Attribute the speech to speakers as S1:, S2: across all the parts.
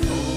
S1: Oh.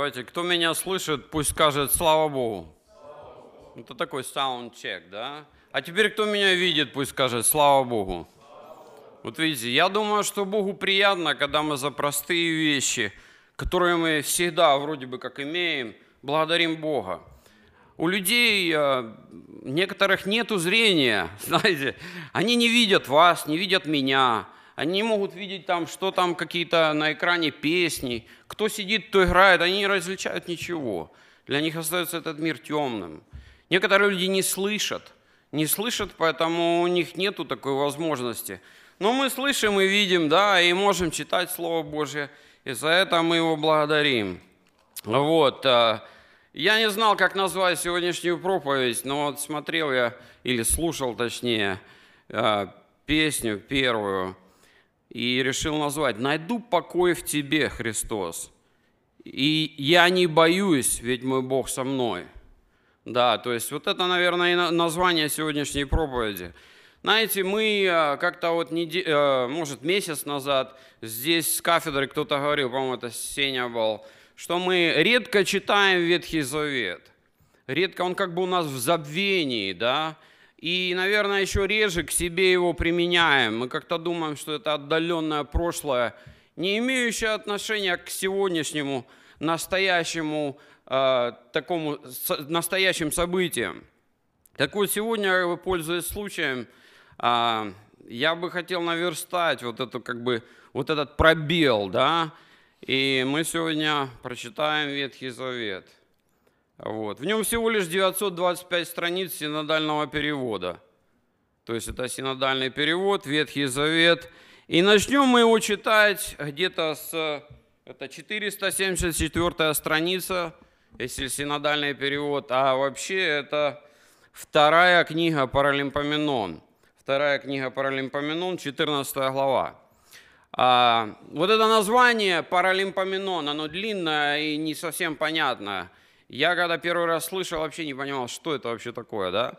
S2: Давайте, кто меня слышит, пусть скажет «Слава Богу». Это такой саунд-чек, да? А теперь, кто меня видит, пусть скажет «Слава Богу». Вот видите, я думаю, что Богу приятно, когда мы за простые вещи, которые мы всегда вроде бы как имеем, благодарим Бога. У людей э, некоторых нету зрения, знаете, они не видят вас, не видят меня, они могут видеть там, что там какие-то на экране песни, кто сидит, кто играет, они не различают ничего. Для них остается этот мир темным. Некоторые люди не слышат, не слышат, поэтому у них нету такой возможности. Но мы слышим и видим, да, и можем читать Слово Божье, и за это мы его благодарим. Вот. э, Я не знал, как назвать сегодняшнюю проповедь, но вот смотрел я, или слушал точнее, э, песню первую, и решил назвать «Найду покой в тебе, Христос». И я не боюсь, ведь мой Бог со мной. Да, то есть вот это, наверное, и на- название сегодняшней проповеди. Знаете, мы э, как-то вот, неде- э, может, месяц назад здесь с кафедры кто-то говорил, по-моему, это Сеня был, что мы редко читаем Ветхий Завет. Редко он как бы у нас в забвении, да, и, наверное, еще реже к себе его применяем. Мы как-то думаем, что это отдаленное прошлое, не имеющее отношения к сегодняшнему, настоящему, э, такому с- настоящим событиям. Так вот, сегодня, пользуясь случаем, а, я бы хотел наверстать вот, эту, как бы, вот этот пробел, да, и мы сегодня прочитаем Ветхий Завет. Вот. В нем всего лишь 925 страниц синодального перевода. То есть это синодальный перевод, Ветхий Завет. И начнем мы его читать где-то с... Это 474 страница, если синодальный перевод. А вообще это вторая книга Паралимпоменон. Вторая книга Паралимпоменон, 14 глава. А, вот это название Паралимпоменон, оно длинное и не совсем понятное. Я когда первый раз слышал, вообще не понимал, что это вообще такое, да?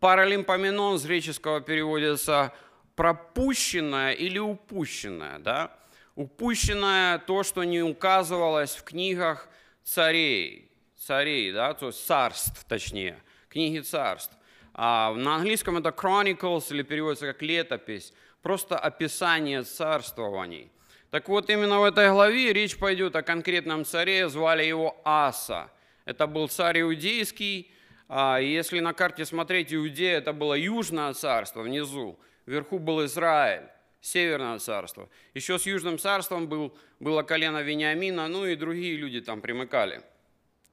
S2: Паралимпоменон с греческого переводится пропущенное или упущенное, да? Упущенное то, что не указывалось в книгах царей, царей, да, то есть царств, точнее, книги царств. А на английском это chronicles или переводится как летопись, просто описание царствований. Так вот, именно в этой главе речь пойдет о конкретном царе, звали его Аса. Это был царь иудейский, а если на карте смотреть Иудея, это было южное царство внизу, вверху был Израиль, северное царство. Еще с южным царством был, было колено Вениамина, ну и другие люди там примыкали.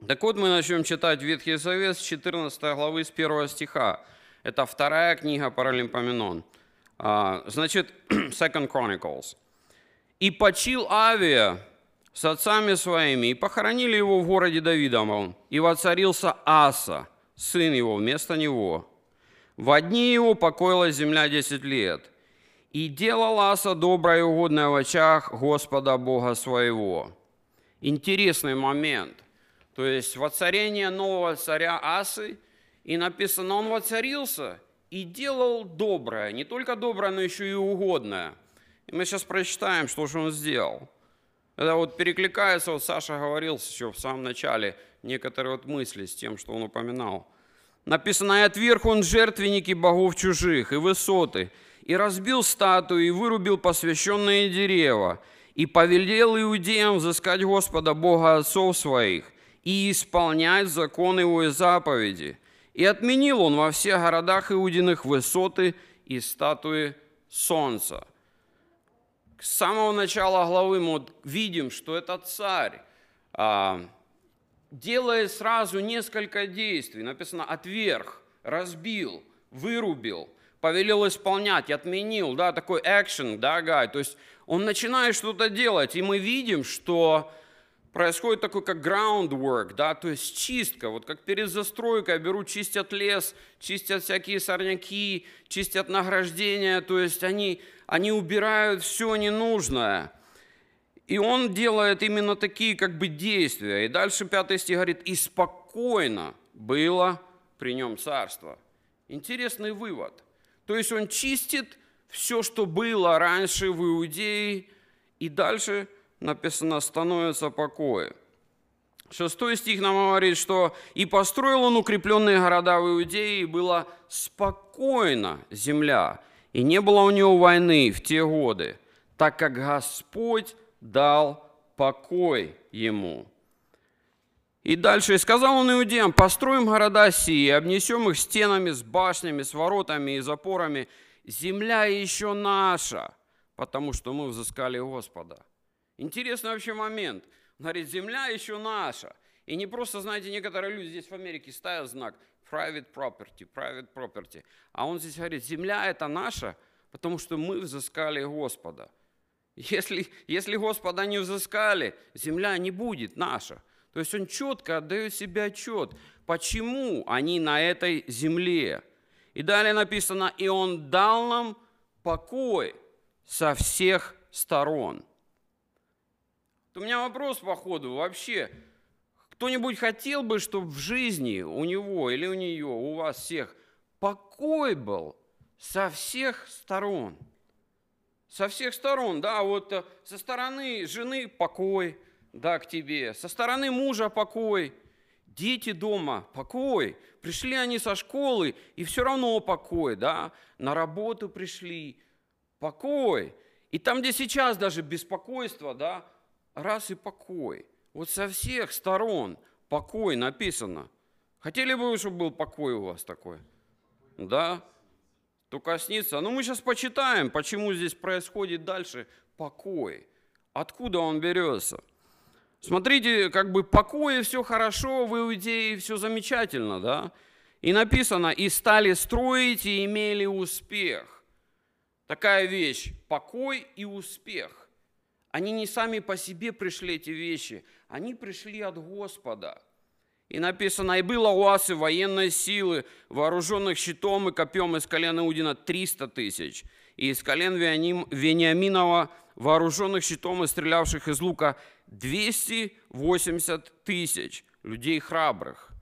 S2: Так вот, мы начнем читать Ветхий Завет с 14 главы, с 1 стиха. Это вторая книга Паралимпоменон. А, Значит, Second Chronicles. «И почил Авия с отцами своими, и похоронили его в городе Давидовом, и воцарился Аса, сын его, вместо него. В дни его покоилась земля десять лет, и делал Аса доброе и угодное в очах Господа Бога своего». Интересный момент. То есть воцарение нового царя Асы, и написано, он воцарился и делал доброе, не только доброе, но еще и угодное. И мы сейчас прочитаем, что же он сделал. Это вот перекликается, вот Саша говорил еще в самом начале, некоторые вот мысли с тем, что он упоминал. Написано, «И отверг он жертвенники богов чужих и высоты, и разбил статуи, и вырубил посвященные дерева, и повелел иудеям взыскать Господа Бога отцов своих, и исполнять закон его и заповеди. И отменил он во всех городах иудиных высоты и статуи солнца». С самого начала главы мы видим, что этот царь а, делает сразу несколько действий. Написано «отверг», «разбил», «вырубил», «повелел исполнять», «отменил», да, такой action, да, гай. То есть он начинает что-то делать, и мы видим, что происходит такой как groundwork, да, то есть чистка, вот как перед застройкой берут, чистят лес, чистят всякие сорняки, чистят награждения, то есть они, они убирают все ненужное. И он делает именно такие как бы действия. И дальше пятый стих говорит, и спокойно было при нем царство. Интересный вывод. То есть он чистит все, что было раньше в Иудее, и дальше написано, становится покой. Шестой стих нам говорит, что «И построил он укрепленные города в Иудее, и была спокойна земля, и не было у него войны в те годы, так как Господь дал покой ему». И дальше, и сказал он иудеям, построим города сии, обнесем их стенами с башнями, с воротами и запорами. Земля еще наша, потому что мы взыскали Господа. Интересный вообще момент. Он говорит, земля еще наша. И не просто, знаете, некоторые люди здесь в Америке ставят знак private property, private property. А он здесь говорит, земля это наша, потому что мы взыскали Господа. Если, если Господа не взыскали, земля не будет наша. То есть он четко отдает себе отчет, почему они на этой земле. И далее написано, и он дал нам покой со всех сторон. Вот у меня вопрос по ходу вообще. Кто-нибудь хотел бы, чтобы в жизни у него или у нее, у вас всех покой был со всех сторон? Со всех сторон, да, вот э, со стороны жены покой, да, к тебе, со стороны мужа покой, дети дома покой, пришли они со школы, и все равно покой, да, на работу пришли, покой. И там, где сейчас даже беспокойство, да, раз и покой. Вот со всех сторон покой написано. Хотели бы вы, чтобы был покой у вас такой? Да? Только снится. Ну, мы сейчас почитаем, почему здесь происходит дальше покой. Откуда он берется? Смотрите, как бы покой, все хорошо, в Иудее все замечательно, да? И написано, и стали строить, и имели успех. Такая вещь, покой и успех. Они не сами по себе пришли, эти вещи, они пришли от Господа. И написано, и было у Асы военной силы, вооруженных щитом и копьем из колена Иудина 300 тысяч, и из колен Вениаминова, вооруженных щитом и стрелявших из лука 280 тысяч людей храбрых.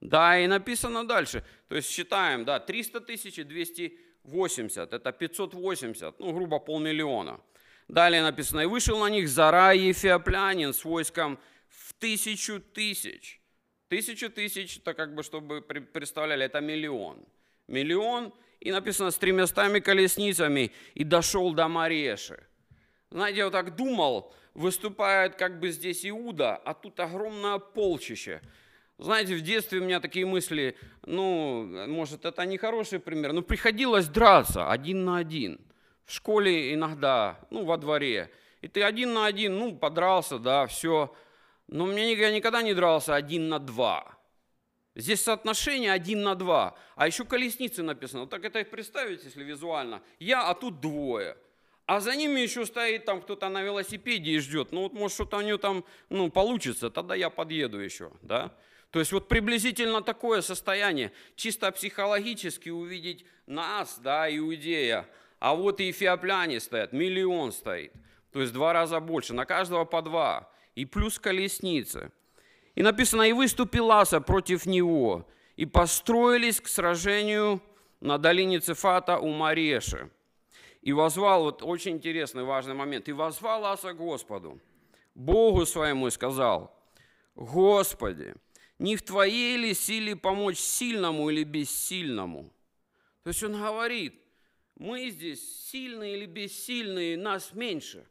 S2: Да, и написано дальше. То есть считаем, да, 300 тысяч и 280, это 580, ну, грубо полмиллиона. Далее написано, и вышел на них Зара Ефиоплянин с войском в тысячу тысяч. Тысячу тысяч, это как бы, чтобы представляли, это миллион. Миллион, и написано, с тремястами колесницами, и дошел до Мареши. Знаете, я вот так думал, выступает как бы здесь Иуда, а тут огромное полчище. Знаете, в детстве у меня такие мысли, ну, может, это не хороший пример, но приходилось драться один на один. В школе иногда, ну, во дворе. И ты один на один, ну, подрался, да, все. Но мне я никогда не дрался один на два. Здесь соотношение один на два. А еще колесницы написано. Так это представить, если визуально. Я, а тут двое. А за ними еще стоит там кто-то на велосипеде и ждет. Ну вот может что-то у него там ну, получится, тогда я подъеду еще. Да? То есть вот приблизительно такое состояние. Чисто психологически увидеть нас, да, иудея. А вот и эфиопляне стоят, миллион стоит. То есть два раза больше, на каждого по два. И плюс колесницы. И написано, и выступил Аса против него, и построились к сражению на долине Цефата у Мареши. И возвал, вот очень интересный, важный момент, и возвал Аса Господу, Богу своему и сказал, Господи, не в Твоей ли силе помочь сильному или бессильному? То есть он говорит, мы здесь сильные или бессильные, нас меньше.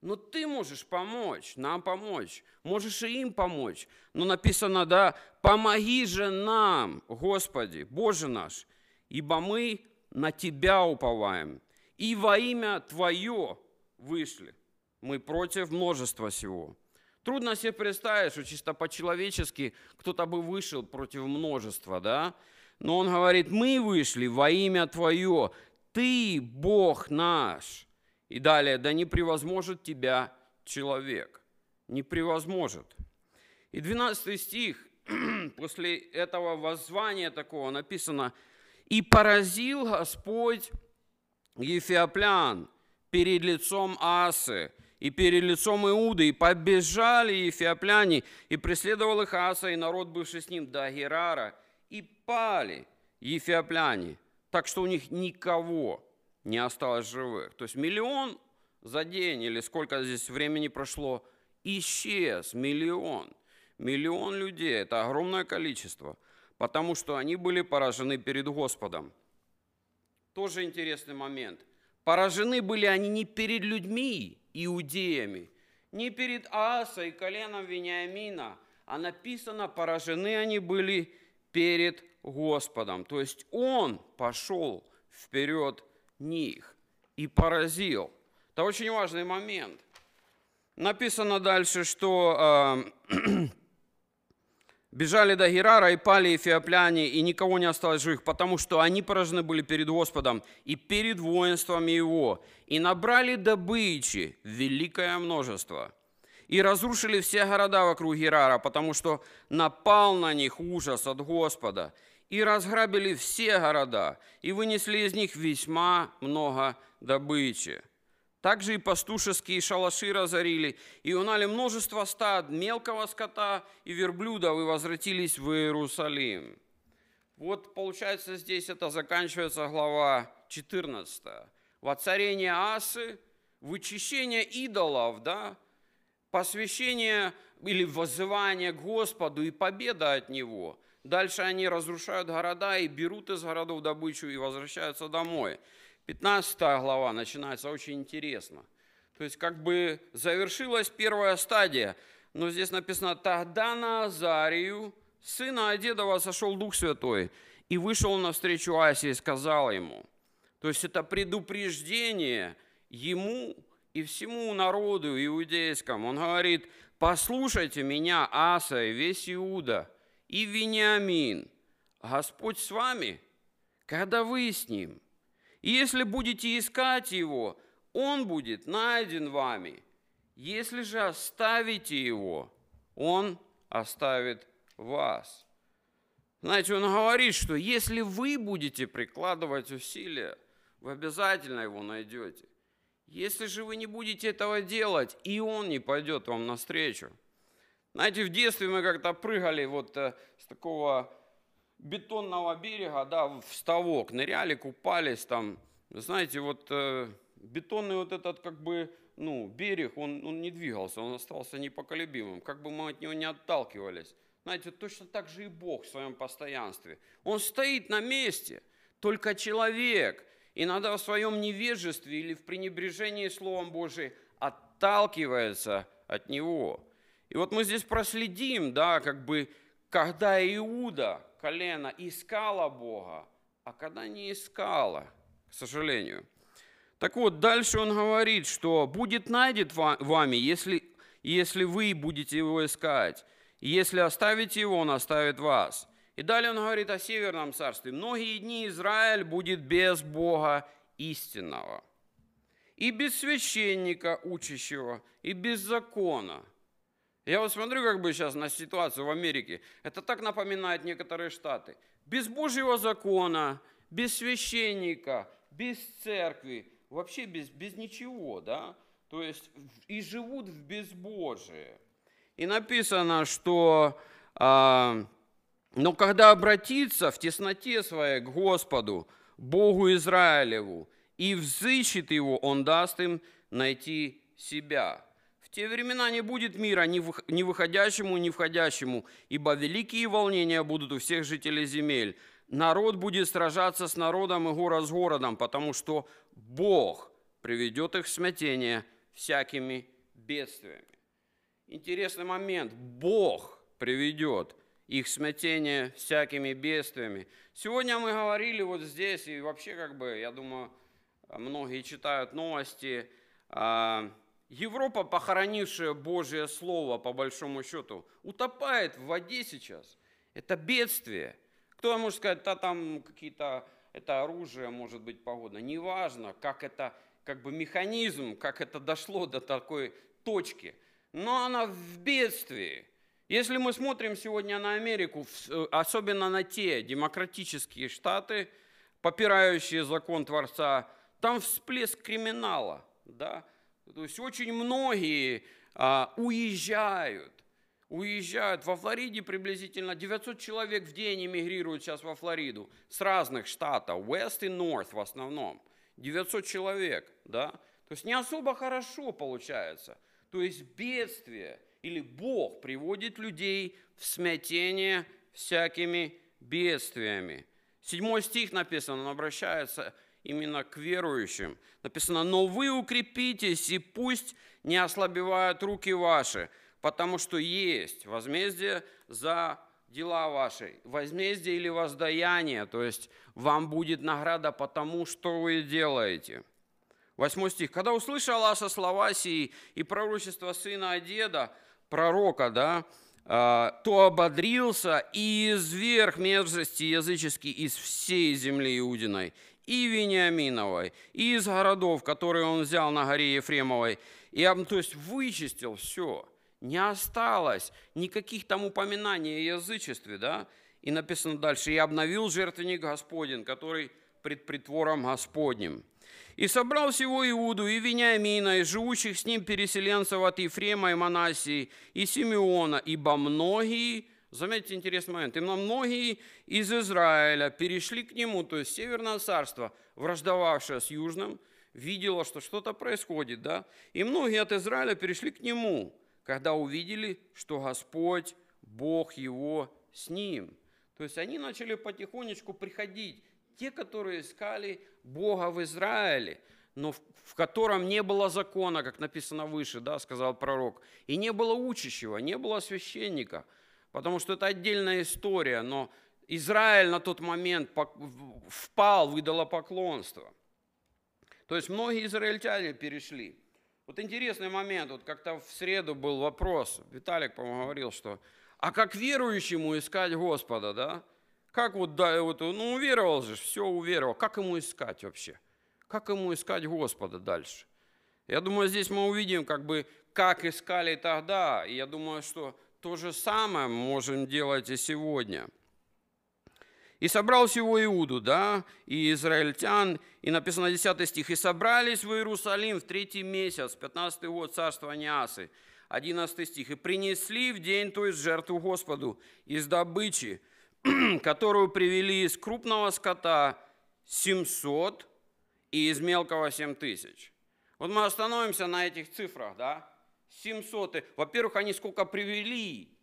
S2: Но ты можешь помочь, нам помочь, можешь и им помочь. Но написано, да, помоги же нам, Господи, Боже наш, ибо мы на Тебя уповаем и во имя Твое вышли. Мы против множества всего. Трудно себе представить, что чисто по-человечески кто-то бы вышел против множества, да? Но он говорит, мы вышли во имя Твое, Ты Бог наш. И далее, да не превозможет тебя человек. Не превозможет. И 12 стих, после этого воззвания такого написано, «И поразил Господь ефиоплян перед лицом Асы и перед лицом Иуды, и побежали ефиопляне, и преследовал их Аса, и народ, бывший с ним, до Герара, и пали ефиопляне, так что у них никого не осталось живых. То есть миллион за день, или сколько здесь времени прошло, исчез миллион. Миллион людей, это огромное количество, потому что они были поражены перед Господом. Тоже интересный момент. Поражены были они не перед людьми, иудеями, не перед Асой, коленом Вениамина, а написано, поражены они были перед Господом. То есть Он пошел вперед них и поразил. Это очень важный момент. Написано дальше, что э, бежали до Герара и пали эфиопляне, и никого не осталось живых, потому что они поражены были перед Господом и перед воинствами Его, и набрали добычи великое множество, и разрушили все города вокруг Герара, потому что напал на них ужас от Господа, и разграбили все города, и вынесли из них весьма много добычи. Также и пастушеские шалаши разорили, и унали множество стад мелкого скота и верблюдов, и возвратились в Иерусалим. Вот получается здесь это заканчивается глава 14. Воцарение асы, вычищение идолов, да, посвящение или воззывание к Господу и победа от Него. Дальше они разрушают города и берут из городов добычу и возвращаются домой. 15 глава начинается очень интересно. То есть как бы завершилась первая стадия, но здесь написано, тогда на Азарию, сына Одедова, сошел Дух Святой, и вышел навстречу Асе и сказал ему. То есть это предупреждение ему и всему народу иудейскому. Он говорит, послушайте меня, Аса и весь Иуда, и Вениамин. Господь с вами, когда вы с ним. И если будете искать его, он будет найден вами. Если же оставите его, он оставит вас. Знаете, он говорит, что если вы будете прикладывать усилия, вы обязательно его найдете. Если же вы не будете этого делать, и он не пойдет вам навстречу. Знаете, в детстве мы как-то прыгали вот э, с такого бетонного берега, да, в ставок, ныряли, купались там. Знаете, вот э, бетонный вот этот как бы, ну, берег, он, он не двигался, он остался непоколебимым, как бы мы от него не отталкивались. Знаете, точно так же и Бог в своем постоянстве. Он стоит на месте, только человек иногда в своем невежестве или в пренебрежении Словом Божиим отталкивается от Него. И вот мы здесь проследим, да, как бы, когда Иуда, колено, искала Бога, а когда не искала, к сожалению. Так вот, дальше он говорит, что будет найден вами, если, если вы будете его искать. Если оставите его, он оставит вас. И далее он говорит о Северном царстве. Многие дни Израиль будет без Бога истинного. И без священника учащего, и без закона – я вот смотрю как бы сейчас на ситуацию в Америке. Это так напоминает некоторые штаты. Без Божьего закона, без священника, без церкви, вообще без, без ничего, да? То есть и живут в безбожие. И написано, что а, но когда обратится в тесноте своей к Господу, Богу Израилеву, и взыщет его, он даст им найти себя те времена не будет мира ни выходящему, ни входящему, ибо великие волнения будут у всех жителей земель. Народ будет сражаться с народом и город с городом, потому что Бог приведет их в смятение всякими бедствиями. Интересный момент. Бог приведет их смятение всякими бедствиями. Сегодня мы говорили вот здесь, и вообще, как бы, я думаю, многие читают новости, а, Европа, похоронившая Божье Слово, по большому счету, утопает в воде сейчас. Это бедствие. Кто может сказать, да там какие-то, это оружие может быть погодно. Неважно, как это, как бы механизм, как это дошло до такой точки. Но она в бедствии. Если мы смотрим сегодня на Америку, особенно на те демократические штаты, попирающие закон Творца, там всплеск криминала, да, то есть очень многие а, уезжают. Уезжают. Во Флориде приблизительно 900 человек в день эмигрируют сейчас во Флориду с разных штатов, West и North в основном. 900 человек, да? То есть не особо хорошо получается. То есть бедствие или Бог приводит людей в смятение всякими бедствиями. Седьмой стих написано, он обращается именно к верующим. Написано, но вы укрепитесь, и пусть не ослабевают руки ваши, потому что есть возмездие за дела ваши, возмездие или воздаяние, то есть вам будет награда по тому, что вы делаете. Восьмой стих. «Когда услышал Аса слова сии и пророчество сына деда, пророка, да, а, то ободрился и изверг мерзости языческий из всей земли Иудиной, и Вениаминовой, и из городов, которые он взял на горе Ефремовой, и, то есть вычистил все, не осталось никаких там упоминаний о язычестве, да, и написано дальше, и обновил жертвенник Господень, который пред притвором Господним. И собрал всего Иуду, и Вениамина, и живущих с ним переселенцев от Ефрема и Манасии, и Симеона, ибо многие, заметьте интересный момент, именно многие из Израиля перешли к нему, то есть Северное царство, враждовавшее с Южным, видело, что что-то происходит, да, и многие от Израиля перешли к нему, когда увидели, что Господь, Бог его с ним. То есть они начали потихонечку приходить, те, которые искали Бога в Израиле, но в, в котором не было закона, как написано выше, да, сказал пророк, и не было учащего, не было священника, потому что это отдельная история, но Израиль на тот момент впал в идолопоклонство. То есть многие израильтяне перешли. Вот интересный момент, вот как-то в среду был вопрос, Виталик, по-моему, говорил, что а как верующему искать Господа, да? Как вот, да, вот, ну уверовал же, все уверовал, как ему искать вообще? Как ему искать Господа дальше? Я думаю, здесь мы увидим, как бы, как искали тогда, и я думаю, что то же самое можем делать и сегодня. И собрал всего Иуду, да, и израильтян, и написано 10 стих, «И собрались в Иерусалим в третий месяц, 15 год царствования Асы». 11 стих, «И принесли в день, то есть жертву Господу, из добычи, которую привели из крупного скота 700 и из мелкого 7 тысяч». Вот мы остановимся на этих цифрах, да? 700. И, Во-первых, они сколько привели,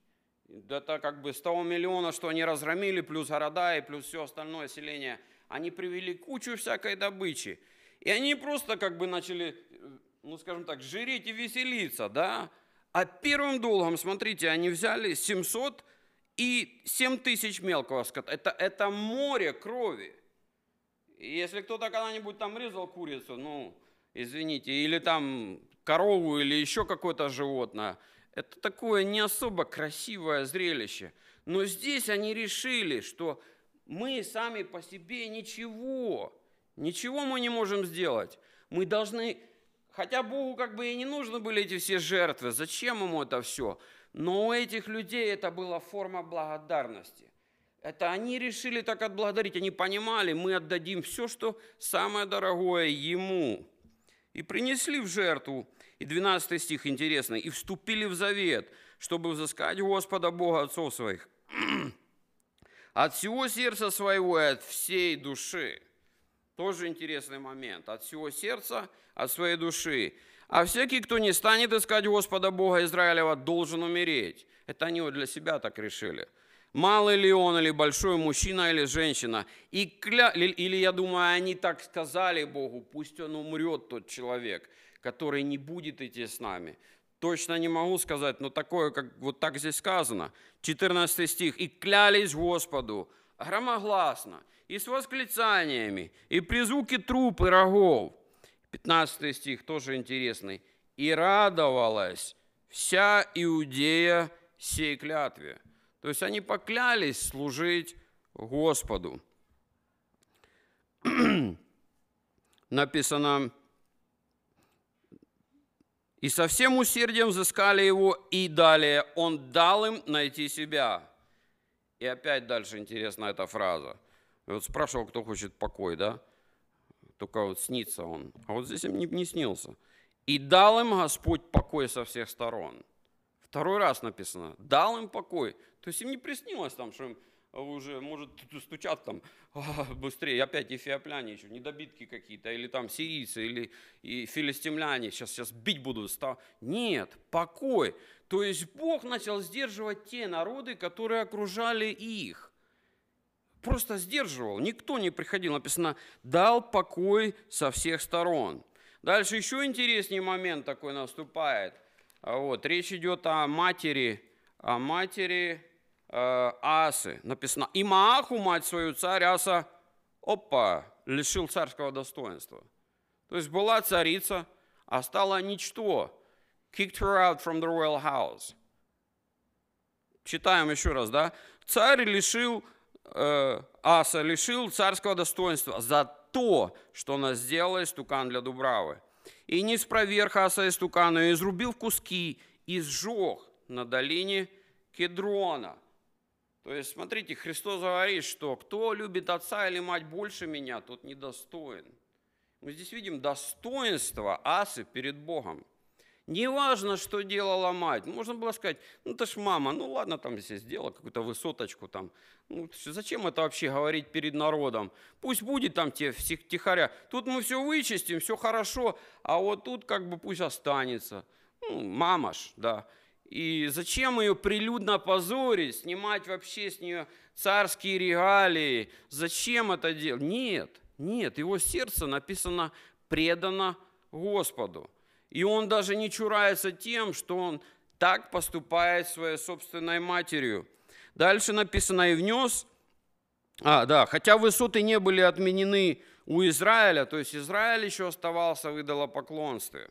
S2: это как бы с того миллиона, что они разгромили, плюс города и плюс все остальное селение, они привели кучу всякой добычи. И они просто как бы начали, э, ну скажем так, жиреть и веселиться, да? А первым долгом, смотрите, они взяли 700 и 7 тысяч мелкого скота. Это, это море крови. Если кто-то когда-нибудь там резал курицу, ну, извините, или там корову, или еще какое-то животное, это такое не особо красивое зрелище. Но здесь они решили, что мы сами по себе ничего, ничего мы не можем сделать. Мы должны, хотя Богу как бы и не нужны были эти все жертвы, зачем ему это все? Но у этих людей это была форма благодарности. Это они решили так отблагодарить, они понимали, мы отдадим все, что самое дорогое ему. И принесли в жертву, и 12 стих интересный, и вступили в завет, чтобы взыскать Господа Бога отцов своих. От всего сердца своего и от всей души. Тоже интересный момент. От всего сердца, от своей души. А всякий, кто не станет искать Господа Бога Израилева, должен умереть. Это они вот для себя так решили. Малый ли он, или большой мужчина, или женщина. И кля... или, я думаю, они так сказали Богу, пусть он умрет, тот человек, который не будет идти с нами. Точно не могу сказать, но такое, как вот так здесь сказано. 14 стих. «И клялись Господу громогласно, и с восклицаниями, и при звуке труп и рогов». 15 стих тоже интересный. «И радовалась вся Иудея сей клятве». То есть они поклялись служить Господу. Написано, и со всем усердием взыскали его, и далее он дал им найти себя. И опять дальше интересна эта фраза. Вот спрашивал, кто хочет покой, да? Только вот снится он. А вот здесь им не, не снился. И дал им Господь покой со всех сторон. Второй раз написано, дал им покой. То есть им не приснилось там, что им уже, может, стучат там «А, быстрее, опять эфиопляне еще, недобитки какие-то, или там сирийцы, или и филистимляне, сейчас, сейчас бить будут. Нет, покой. То есть Бог начал сдерживать те народы, которые окружали их. Просто сдерживал, никто не приходил. Написано, дал покой со всех сторон. Дальше еще интереснее момент такой наступает. А Вот, речь идет о матери, о матери э, Асы. Написано, и Мааху, мать свою, царь Аса, опа, лишил царского достоинства. То есть была царица, а стала ничто. Kicked her out from the royal house. Читаем еще раз, да? Царь лишил, э, Аса лишил царского достоинства за то, что она сделала истукан для Дубравы. И не спроверх Аса истукана, и изрубил в куски, и сжег на долине Кедрона. То есть, смотрите, Христос говорит, что кто любит отца или мать больше меня, тот недостоин. Мы здесь видим достоинство Асы перед Богом. Неважно, что делала мать. Можно было сказать, ну это ж мама, ну ладно, там если сделала какую-то высоточку там. Ну, зачем это вообще говорить перед народом? Пусть будет там те всех тихоря. Тут мы все вычистим, все хорошо, а вот тут как бы пусть останется. Ну, мама ж, да. И зачем ее прилюдно позорить, снимать вообще с нее царские регалии? Зачем это делать? Нет, нет, его сердце написано предано Господу. И он даже не чурается тем, что он так поступает своей собственной матерью. Дальше написано, и внес, а, да, хотя высоты не были отменены у Израиля, то есть Израиль еще оставался в идолопоклонстве.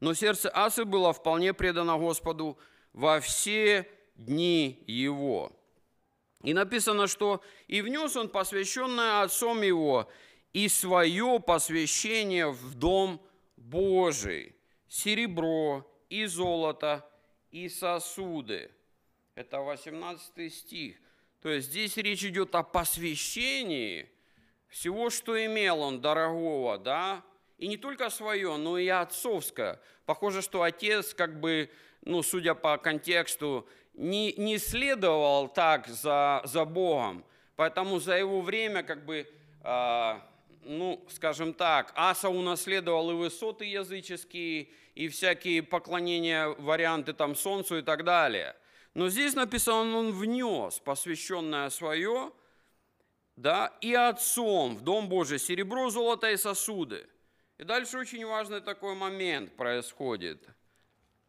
S2: Но сердце Асы было вполне предано Господу во все дни его. И написано, что «и внес он посвященное отцом его, и свое посвящение в дом Божий, серебро и золото и сосуды». Это 18 стих. То есть здесь речь идет о посвящении всего, что имел он дорогого, да, и не только свое, но и отцовское. Похоже, что отец, как бы, ну, судя по контексту, не, не следовал так за, за Богом. Поэтому за его время, как бы, э, ну, скажем так, Аса унаследовал и высоты языческие, и всякие поклонения, варианты там солнцу и так далее. Но здесь написано, он внес посвященное свое, да, и отцом в Дом Божий серебро, золото и сосуды. И дальше очень важный такой момент происходит.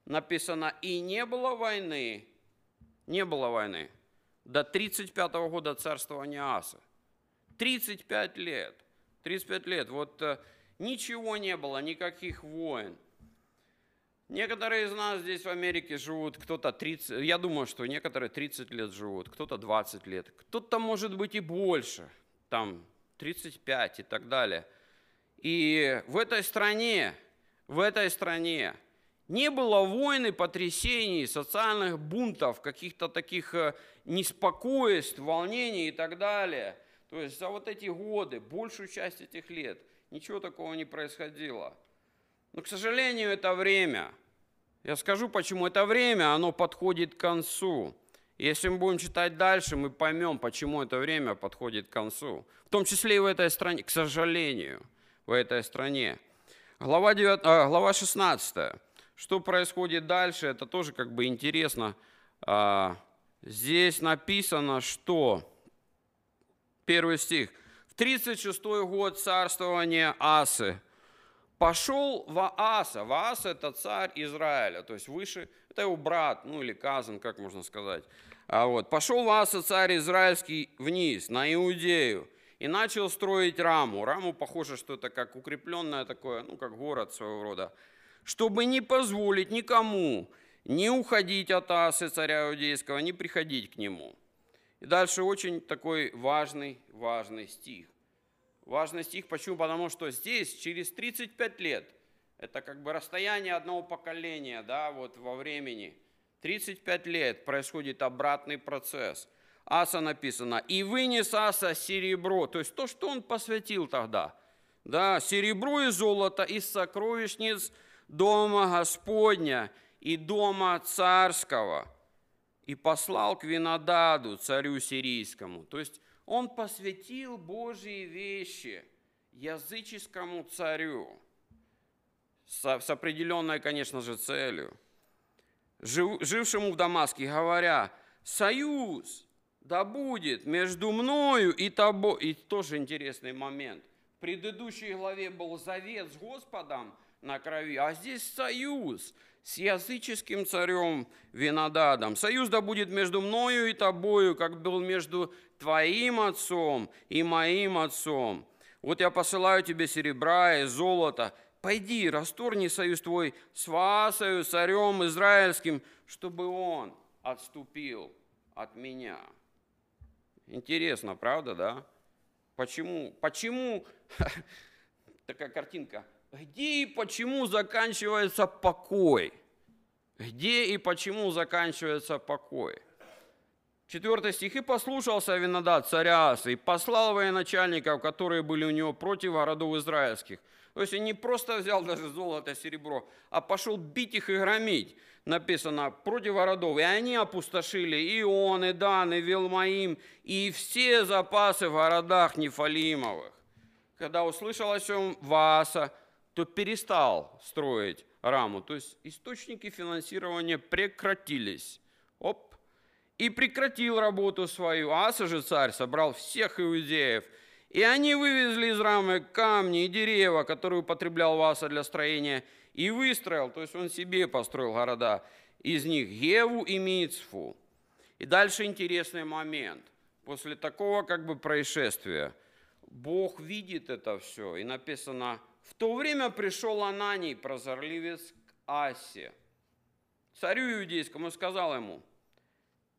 S2: Написано, и не было войны, не было войны до 35 года царствования Аса. 35 лет. 35 лет. Вот э, ничего не было, никаких войн. Некоторые из нас здесь в Америке живут, кто-то 30, я думаю, что некоторые 30 лет живут, кто-то 20 лет, кто-то может быть и больше, там 35 и так далее. И в этой стране, в этой стране не было войн и потрясений, социальных бунтов, каких-то таких э, неспокойств, волнений и так далее. То есть за вот эти годы, большую часть этих лет, ничего такого не происходило. Но, к сожалению, это время. Я скажу, почему это время, оно подходит к концу. Если мы будем читать дальше, мы поймем, почему это время подходит к концу. В том числе и в этой стране, к сожалению, в этой стране. Глава, 9, а, глава 16. Что происходит дальше, это тоже как бы интересно. А, здесь написано, что... Первый стих. В 36 год царствования Асы пошел Вааса. Вааса – это царь Израиля, то есть выше, это его брат, ну или казан, как можно сказать. А вот, пошел Вааса, царь израильский, вниз, на Иудею, и начал строить раму. Раму похоже, что это как укрепленное такое, ну как город своего рода, чтобы не позволить никому не уходить от Асы, царя Иудейского, не приходить к нему. И дальше очень такой важный, важный стих. Важный стих, почему? Потому что здесь через 35 лет, это как бы расстояние одного поколения, да, вот во времени, 35 лет происходит обратный процесс. Аса написано, и вынес Аса серебро, то есть то, что он посвятил тогда, да, серебро и золото из сокровищниц дома Господня и дома царского, и послал к Винодаду, царю сирийскому. То есть он посвятил Божьи вещи языческому царю с, определенной, конечно же, целью, жив, жившему в Дамаске, говоря, союз да будет между мною и тобой. И тоже интересный момент. В предыдущей главе был завет с Господом, на крови, а здесь союз с языческим царем Винодадом. Союз да будет между мною и тобою, как был между твоим отцом и моим отцом. Вот я посылаю тебе серебра и золото. Пойди, расторни союз твой с Ваасою, царем израильским, чтобы он отступил от меня. Интересно, правда, да? Почему? Почему? Такая картинка. Где и почему заканчивается покой? Где и почему заканчивается покой? Четвертый стих. «И послушался Винодат царя Аса, и послал военачальников, которые были у него против городов израильских». То есть он не просто взял даже золото, серебро, а пошел бить их и громить. Написано, против городов. И они опустошили и он, и Дан, и Вилмаим, и все запасы в городах Нефалимовых. Когда услышал о чем Вааса, то перестал строить раму. То есть источники финансирования прекратились. Оп. И прекратил работу свою. Аса же царь собрал всех иудеев. И они вывезли из рамы камни и дерева, которые употреблял Васа для строения, и выстроил, то есть он себе построил города, из них Геву и Мицфу. И дальше интересный момент. После такого как бы происшествия Бог видит это все, и написано, в то время пришел Ананий, прозорливец, к Асе, царю иудейскому, и сказал ему,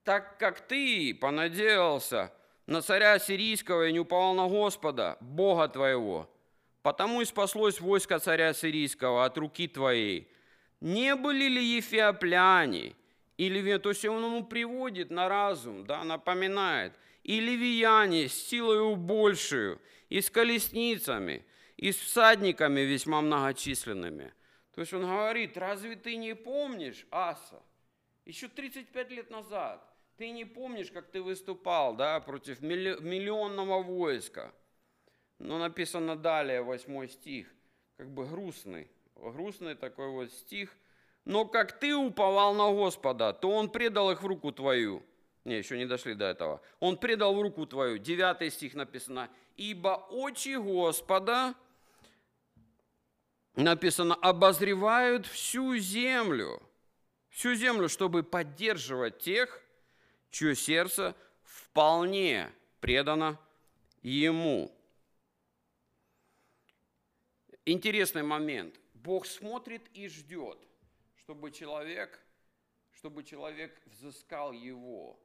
S2: так как ты понадеялся на царя сирийского и не уповал на Господа, Бога твоего, потому и спаслось войско царя сирийского от руки твоей. Не были ли ефиопляне, или, то есть он ему приводит на разум, да, напоминает, и ливияне с силою большую, и с колесницами, и с всадниками весьма многочисленными. То есть он говорит, разве ты не помнишь, Аса, еще 35 лет назад, ты не помнишь, как ты выступал да, против миллионного войска. Но написано далее, восьмой стих, как бы грустный, грустный такой вот стих. Но как ты уповал на Господа, то Он предал их в руку твою. Не, еще не дошли до этого. Он предал в руку твою. Девятый стих написано. Ибо очи Господа, написано, обозревают всю землю. Всю землю, чтобы поддерживать тех, чье сердце вполне предано Ему. Интересный момент. Бог смотрит и ждет, чтобы человек, чтобы человек взыскал его.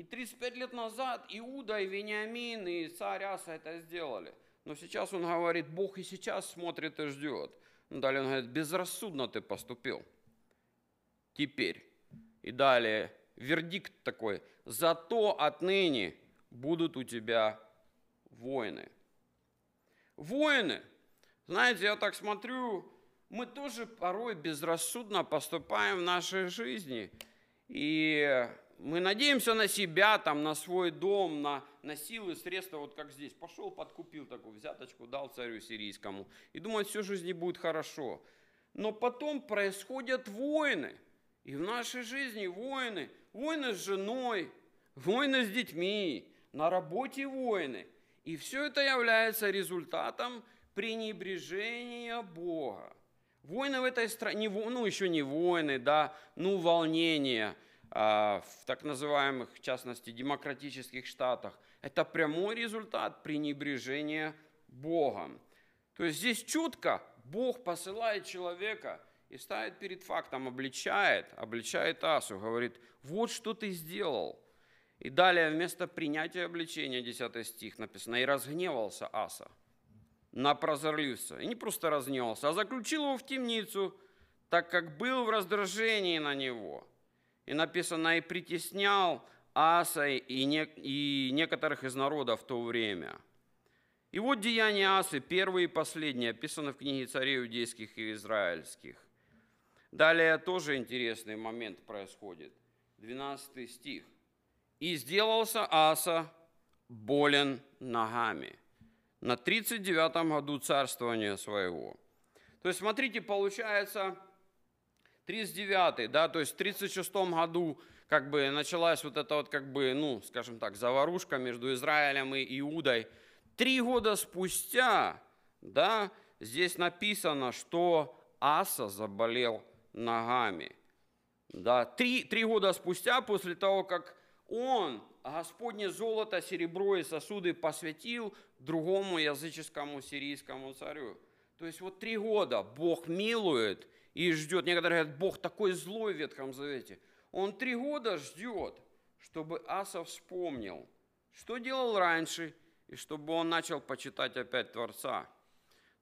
S2: И 35 лет назад Иуда и Вениамин и царь Аса это сделали. Но сейчас он говорит, Бог и сейчас смотрит и ждет. Далее он говорит, безрассудно ты поступил. Теперь. И далее вердикт такой, зато отныне будут у тебя воины. Воины, знаете, я так смотрю, мы тоже порой безрассудно поступаем в нашей жизни. И мы надеемся на себя, там, на свой дом, на, на силы, средства, вот как здесь. Пошел, подкупил такую взяточку, дал царю сирийскому. И думает, все жизни будет хорошо. Но потом происходят войны. И в нашей жизни войны – войны с женой, войны с детьми, на работе войны. И все это является результатом пренебрежения Бога. Войны в этой стране, ну еще не войны, да, ну волнения в так называемых, в частности, демократических штатах. Это прямой результат пренебрежения Богом. То есть здесь чутко Бог посылает человека – и ставит перед фактом, обличает, обличает Асу, говорит, вот что ты сделал. И далее вместо принятия обличения, 10 стих написано, и разгневался Аса на прозорливца. И не просто разгневался, а заключил его в темницу, так как был в раздражении на него. И написано, и притеснял Аса и, не, и некоторых из народа в то время. И вот деяния Асы, первые и последние, описаны в книге царей иудейских и израильских. Далее тоже интересный момент происходит. 12 стих. «И сделался Аса болен ногами на 39 году царствования своего». То есть, смотрите, получается 39 да, то есть в 36 году как бы началась вот эта вот как бы, ну, скажем так, заварушка между Израилем и Иудой. Три года спустя, да, здесь написано, что Аса заболел ногами. Да, три, три года спустя, после того, как он Господне золото, серебро и сосуды посвятил другому языческому сирийскому царю. То есть вот три года Бог милует и ждет. Некоторые говорят, Бог такой злой в Ветхом Завете. Он три года ждет, чтобы Аса вспомнил, что делал раньше, и чтобы он начал почитать опять Творца.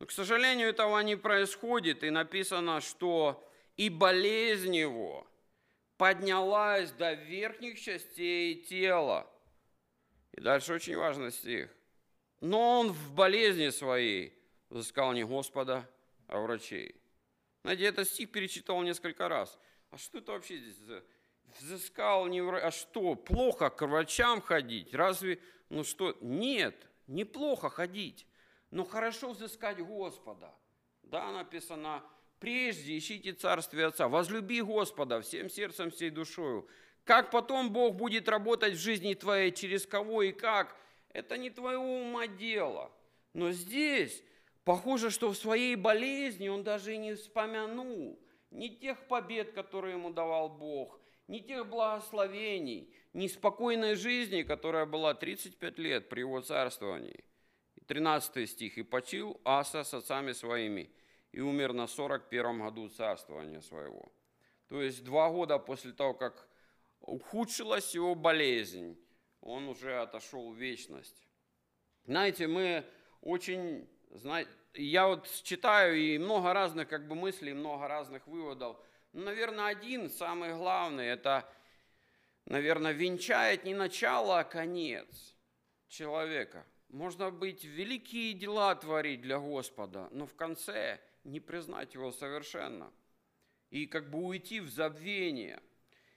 S2: Но, к сожалению, этого не происходит, и написано, что и болезнь его поднялась до верхних частей тела. И дальше очень важный стих. Но он в болезни своей взыскал не Господа, а врачей. Знаете, этот стих перечитал несколько раз. А что это вообще здесь за взыскал не а что, плохо к врачам ходить? Разве, ну что, нет, неплохо ходить, но хорошо взыскать Господа. Да, написано, прежде ищите Царствие Отца, возлюби Господа всем сердцем, всей душою. Как потом Бог будет работать в жизни твоей, через кого и как, это не твоего ума дело. Но здесь похоже, что в своей болезни он даже и не вспомянул ни тех побед, которые ему давал Бог, ни тех благословений, ни спокойной жизни, которая была 35 лет при его царствовании. 13 стих. «И почил Аса с отцами своими, и умер на 41 году царствования своего». То есть два года после того, как ухудшилась его болезнь, он уже отошел в вечность. Знаете, мы очень, знаете, я вот читаю и много разных как бы мыслей, много разных выводов – ну, наверное, один, самый главный, это, наверное, венчает не начало, а конец человека. Можно быть великие дела творить для Господа, но в конце не признать Его совершенно и как бы уйти в забвение.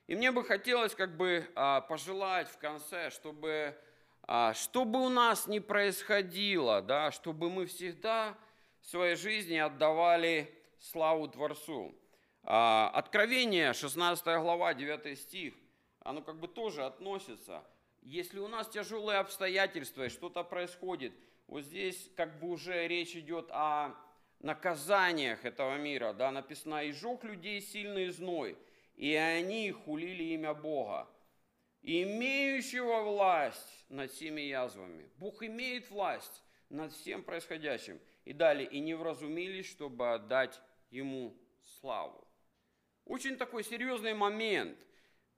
S2: И мне бы хотелось как бы а, пожелать в конце, чтобы, а, чтобы у нас не происходило, да, чтобы мы всегда в своей жизни отдавали славу Творцу. А, Откровение, 16 глава, 9 стих, оно как бы тоже относится. Если у нас тяжелые обстоятельства и что-то происходит, вот здесь как бы уже речь идет о наказаниях этого мира. Да, написано, «И жег людей сильный зной, и они хулили имя Бога, имеющего власть над всеми язвами». Бог имеет власть над всем происходящим. И далее, «И не вразумились, чтобы отдать Ему славу». Очень такой серьезный момент.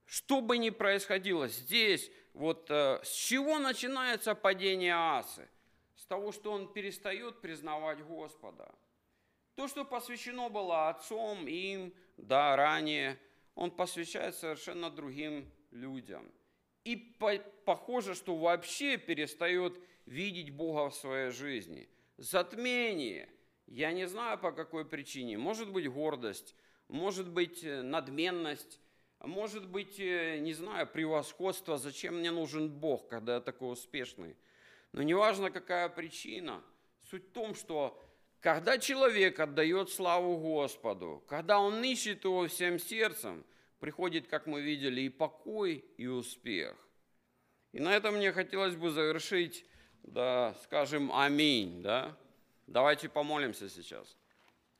S2: Что бы ни происходило здесь, вот э, с чего начинается падение Асы? С того, что он перестает признавать Господа. То, что посвящено было отцом им, да, ранее, он посвящает совершенно другим людям. И по похоже, что вообще перестает видеть Бога в своей жизни. Затмение. Я не знаю по какой причине. Может быть гордость, может быть э, надменность, может быть, э, не знаю, превосходство, зачем мне нужен Бог, когда я такой успешный. Но неважно, какая причина, суть в том, что когда человек отдает славу Господу, когда он ищет его всем сердцем, приходит, как мы видели, и покой, и успех. И на этом мне хотелось бы завершить, да, скажем, аминь, да. Давайте помолимся сейчас.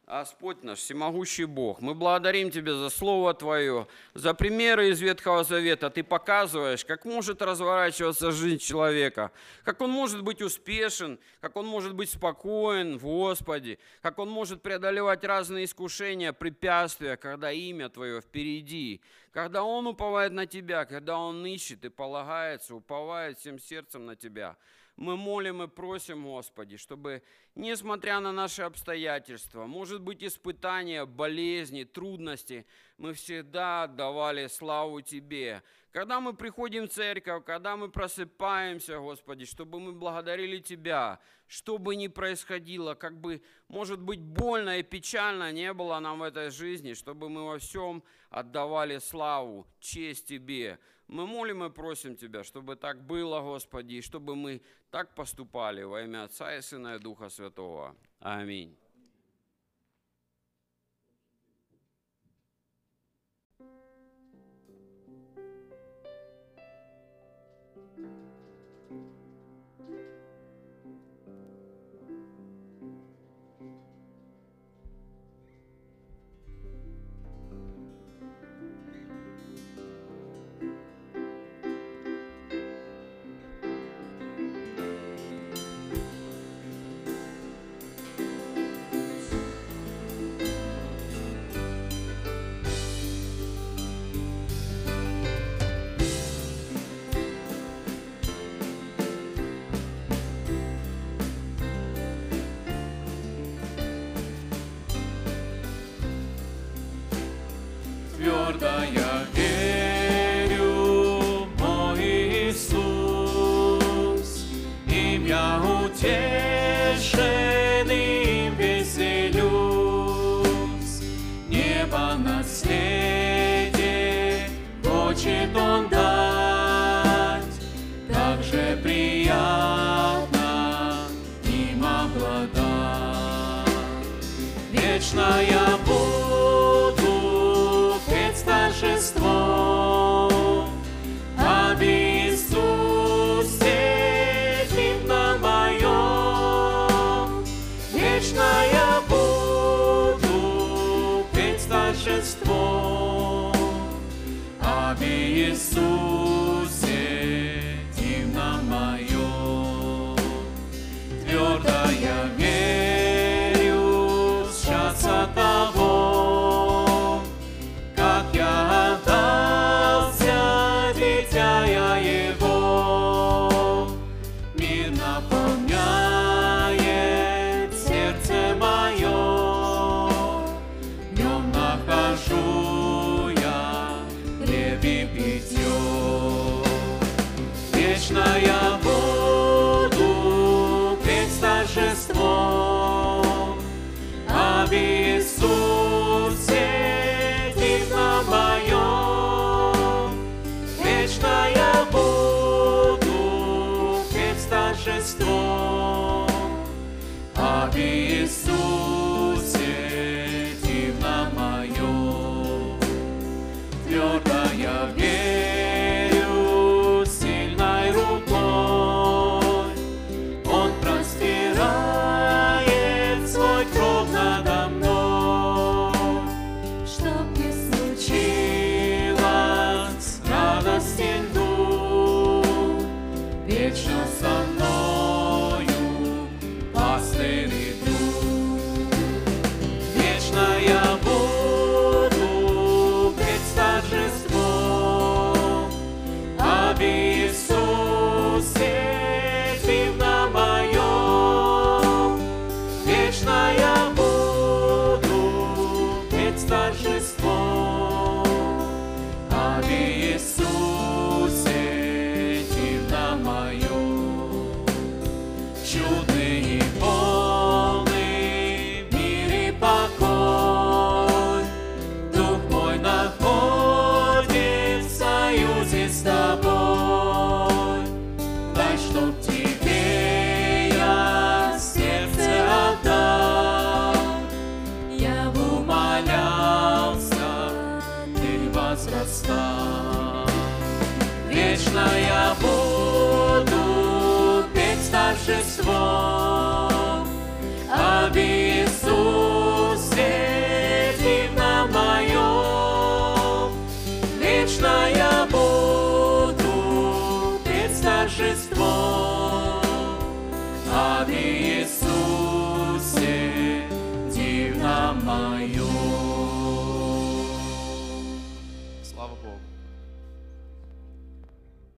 S2: Господь наш, всемогущий Бог, мы благодарим Тебя за Слово Твое, за примеры из Ветхого Завета. Ты показываешь, как может разворачиваться жизнь человека, как он может быть успешен, как он может быть спокоен в Господе, как он может преодолевать разные искушения, препятствия, когда имя Твое впереди, когда он уповает на Тебя, когда он ищет и полагается, уповает всем сердцем на Тебя мы молим и просим, Господи, чтобы, несмотря на наши обстоятельства, может быть, испытания, болезни, трудности, мы всегда отдавали славу Тебе. Когда мы приходим в церковь, когда мы просыпаемся, Господи, чтобы мы благодарили Тебя, что бы ни происходило, как бы, может быть, больно и печально не было нам в этой жизни, чтобы мы во всем отдавали славу, честь Тебе. Мы молим и просим Тебя, чтобы так было, Господи, и чтобы мы так поступали во имя Отца и Сына и Духа Святого. Аминь.
S1: Buddhaya